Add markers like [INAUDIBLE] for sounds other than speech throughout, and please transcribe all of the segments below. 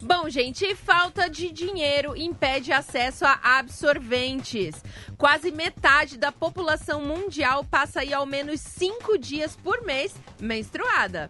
Bom, gente, falta de dinheiro impede acesso a absorventes. Quase metade da população mundial passa aí ao menos cinco dias por mês menstruada.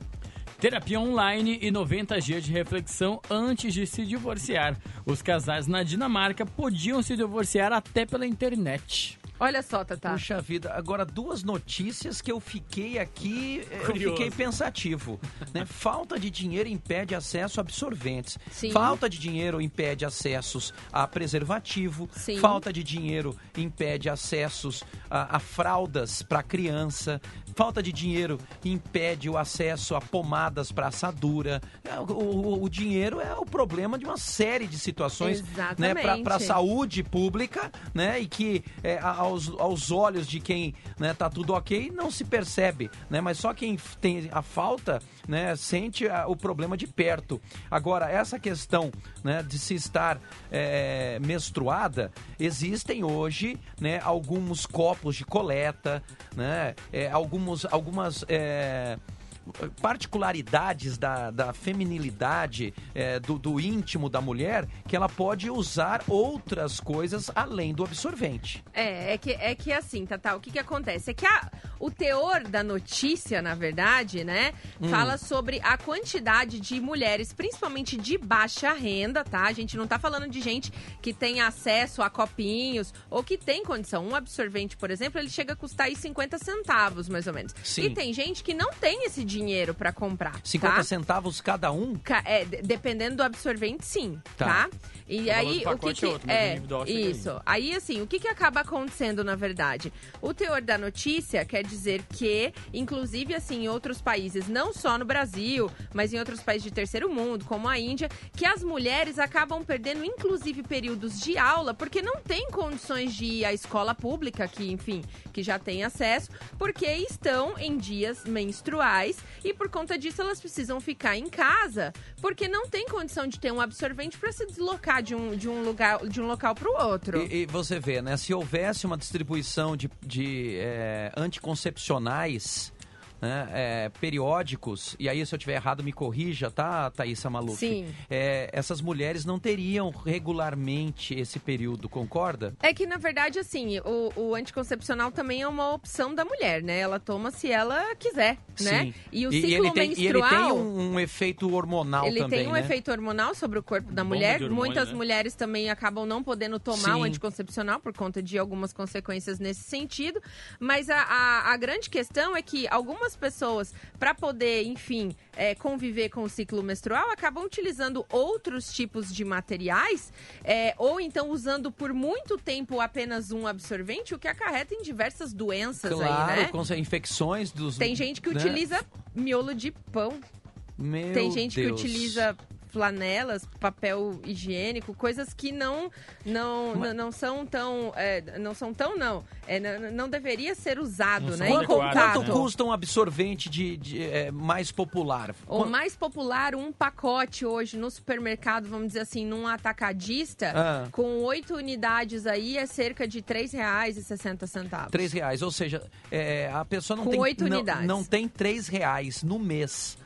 Terapia online e 90 dias de reflexão antes de se divorciar. Os casais na Dinamarca podiam se divorciar até pela internet. Olha só, Tata. Puxa vida, agora duas notícias que eu fiquei aqui, eh, eu Curioso. fiquei pensativo. Né? [LAUGHS] Falta de dinheiro impede acesso a absorventes. Sim. Falta de dinheiro impede acessos a preservativo. Sim. Falta de dinheiro impede acessos a, a fraldas para criança. Falta de dinheiro impede o acesso a pomadas para assadura. É, O, o- o dinheiro é o problema de uma série de situações né, para a saúde pública, né? E que é, a- aos, aos olhos de quem né, tá tudo ok não se percebe, né? Mas só quem tem a falta, né, sente a- o problema de perto. Agora essa questão, né, de se estar é, menstruada, existem hoje, né, alguns copos de coleta, né? É, alguns, algumas é, particularidades da, da feminilidade, é, do, do íntimo da mulher, que ela pode usar outras coisas além do absorvente. É, é que, é que assim, Tata, o que que acontece? É que a- o teor da notícia, na verdade, né, Hum. fala sobre a quantidade de mulheres, principalmente de baixa renda, tá? A gente não tá falando de gente que tem acesso a copinhos ou que tem condição. Um absorvente, por exemplo, ele chega a custar aí 50 centavos, mais ou menos. Sim. E tem gente que não tem esse dinheiro pra comprar, 50 tá? centavos cada um? Ca- É, de- dependendo do absorvente, sim, Tá. tá? E O valor aí, o que pacote que... é outro, aí. isso. Aí, assim, o que que acaba acontecendo, na verdade? O teor da notícia quer dizer que, inclusive, assim, em outros países, não só no Brasil, mas em outros países de terceiro mundo, como a Índia, que as mulheres acabam perdendo, inclusive, períodos de aula, porque não tem condições de ir à escola pública, que, enfim, que já tem acesso, porque estão em dias menstruais e, por conta disso, elas precisam ficar em casa, porque não tem condição de ter um absorvente para se deslocar de um, de um lugar de um local para o outro. E, e você vê, né? Se houvesse uma distribuição de, de é, anticoncepcionais né, é, periódicos, e aí se eu tiver errado me corrija, tá, Thaisa Maluf? Sim. É, essas mulheres não teriam regularmente esse período, concorda? É que, na verdade, assim, o, o anticoncepcional também é uma opção da mulher, né? Ela toma se ela quiser, né? Sim. E o ciclo e ele tem, e ele menstrual... tem um, um efeito hormonal Ele também, tem um né? efeito hormonal sobre o corpo da Bomba mulher. hormônio, Muitas né? mulheres também acabam não podendo tomar o Sim. anticoncepcional por conta de algumas consequências nesse sentido. Mas a, a, a grande questão é que algumas pessoas, para poder, enfim, é, conviver com o ciclo menstrual, acabam utilizando outros tipos de materiais é, ou então usando por muito tempo apenas um absorvente, o que acarreta em diversas doenças Claro, aí, né? com infecções dos. Tem gente que né? utiliza miolo de pão. Meu Tem gente que Deus. utiliza flanelas, papel higiênico, coisas que não não, Mas- não, são tão é, não são tão não é, não, não deveria ser usado, Não né? Em Quanto, contato. quanto custa um absorvente de, de, é, mais popular? O Quan- mais popular, um pacote hoje no supermercado, vamos dizer assim, num atacadista, Ah. com oito unidades aí, é cerca de R$ 3,60. Três reais, ou seja, é, a pessoa não Com tem oito não, unidades. não tem três reais no mês.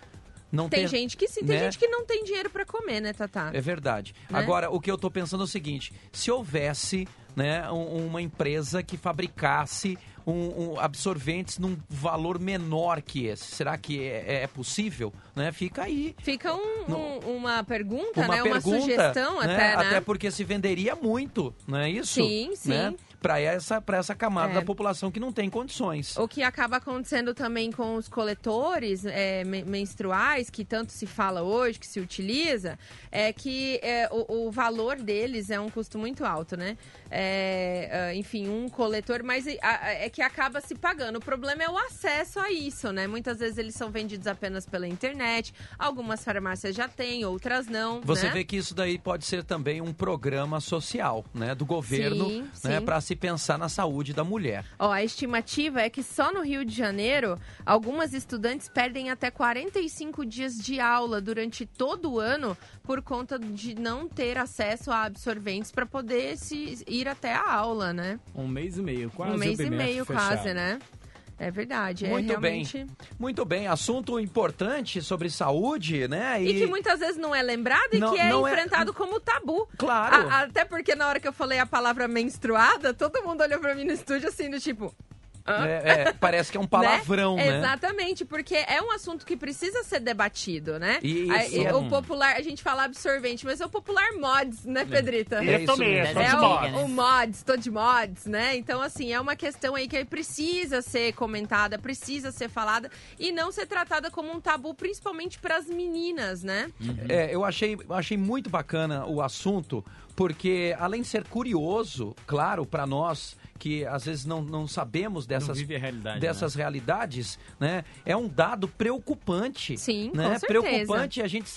Não Tem gente que sim, tem né? gente que não tem dinheiro para comer, né, Tatá? É verdade. Né? Agora, o que eu tô pensando é o seguinte: se houvesse né, um- uma empresa que fabricasse um, um absorventes num valor menor que esse, será que é, é possível? Né? Fica aí. Fica um- No- um- uma pergunta, Uma né? pergunta, uma sugestão né? até, né? Até porque se venderia muito, não é isso? Sim, sim. Né? Para essa, pra essa camada É. da população que não tem condições. O que acaba acontecendo também com os coletores é, me- menstruais, que tanto se fala hoje, que se utiliza, é que é, o, o valor deles é um custo muito alto, né? É, ah, enfim, um coletor, mas é, é que acaba se pagando. O problema é o acesso a isso, né? Muitas vezes eles são vendidos apenas pela internet, algumas farmácias já têm, outras não. Você né? vê que isso daí pode ser também um programa social, né, do governo, Sim, né, para se pensar na saúde da mulher. Ó, a estimativa é que só no Rio de Janeiro, algumas estudantes perdem até 45 dias de aula durante todo o ano por conta de não ter acesso a absorventes para poder se ir até a aula, né? Um mês e meio, quase um o mês e bimestre meio fechado. quase, né? É verdade, é Muito realmente... bem. Muito bem, assunto importante sobre saúde, né? E, que muitas vezes não é lembrado e Não- que é é- enfrentado como tabu. Claro. A- até porque na hora que eu falei a palavra menstruada, todo mundo olhou pra mim no estúdio assim, do tipo... É, é, parece que é um [LAUGHS] palavrão, né? Exatamente, porque é um assunto que precisa ser debatido, né? A- isso- e o popular, a gente fala absorvente, mas é o popular mods, né, Pedrita? É Isso isso mesmo. É é o, o mods, tô de mods, né? Então, assim, é uma questão aí que precisa ser comentada, precisa ser falada e não ser tratada como um tabu, principalmente pras meninas, né? É, eu achei, eu achei muito bacana o assunto, porque além de ser curioso, claro, para nós que às vezes não, não sabemos Não dessas, a realidade. dessas realidades, né? É um dado preocupante. Sim, né? com certeza. Preocupante e a gente,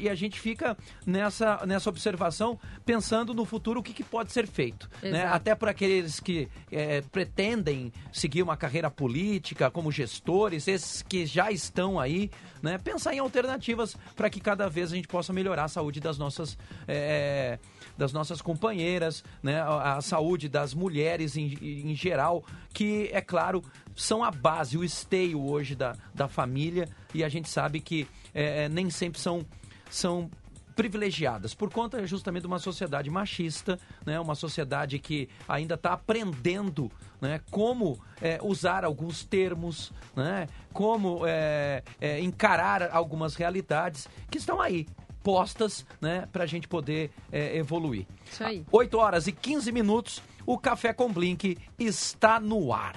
e a gente fica nessa, nessa observação pensando no futuro o que, que pode ser feito. Né? Até para aqueles que é, pretendem seguir uma carreira política como gestores, esses que já estão aí, né? Pensar em alternativas para que cada vez a gente possa melhorar a saúde das nossas. é, das nossas companheiras, né, a, saúde das mulheres em, em geral, que, é claro, são a base, o esteio hoje da, da família, e a gente sabe que é, nem sempre são, são privilegiadas por conta justamente de uma sociedade machista, né, uma sociedade que ainda está aprendendo né, como é, usar alguns termos, né, como é, é, encarar algumas realidades que estão aí postas né, para a gente poder é, evoluir. Isso aí. 8 horas e 15 minutos, o Café com Blink está no ar.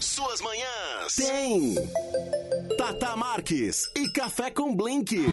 Suas manhãs. Tem. Tata Marques e Café com Blink.